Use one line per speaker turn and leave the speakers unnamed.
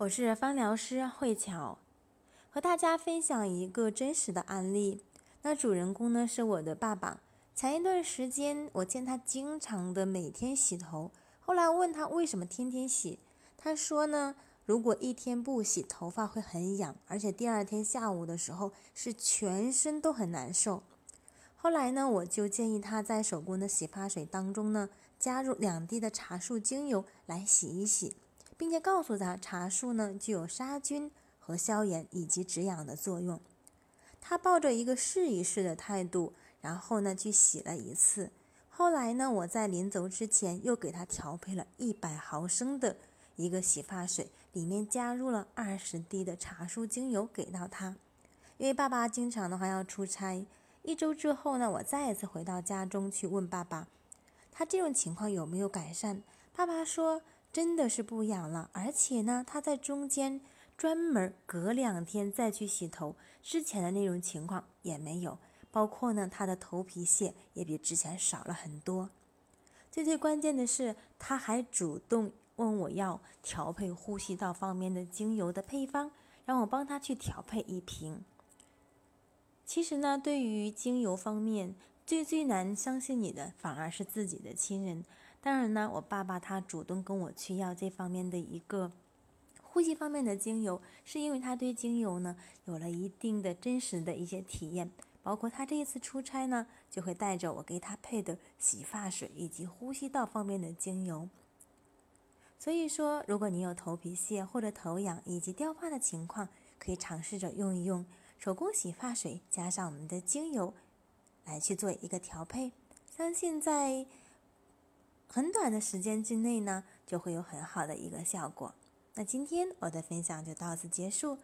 我是芳疗师慧巧，和大家分享一个真实的案例。那主人公呢是我的爸爸。前一段时间，我见他经常的每天洗头，后来问他为什么天天洗，他说呢，如果一天不洗，头发会很痒，而且第二天下午的时候是全身都很难受。后来呢，我就建议他在手工的洗发水当中呢，加入两滴的茶树精油来洗一洗。并且告诉他，茶树呢具有杀菌和消炎以及止痒的作用。他抱着一个试一试的态度，然后呢去洗了一次。后来呢，我在临走之前又给他调配了一百毫升的一个洗发水，里面加入了二十滴的茶树精油给到他。因为爸爸经常的话要出差，一周之后呢，我再一次回到家中去问爸爸，他这种情况有没有改善？爸爸说。真的是不痒了，而且呢，他在中间专门隔两天再去洗头，之前的那种情况也没有。包括呢，他的头皮屑也比之前少了很多。最最关键的是，他还主动问我要调配呼吸道方面的精油的配方，让我帮他去调配一瓶。其实呢，对于精油方面，最最难相信你的，反而是自己的亲人。当然呢，我爸爸他主动跟我去要这方面的一个呼吸方面的精油，是因为他对精油呢有了一定的真实的一些体验。包括他这一次出差呢，就会带着我给他配的洗发水以及呼吸道方面的精油。所以说，如果你有头皮屑或者头痒以及掉发的情况，可以尝试着用一用手工洗发水加上我们的精油来去做一个调配，相信在。很短的时间之内呢，就会有很好的一个效果。那今天我的分享就到此结束，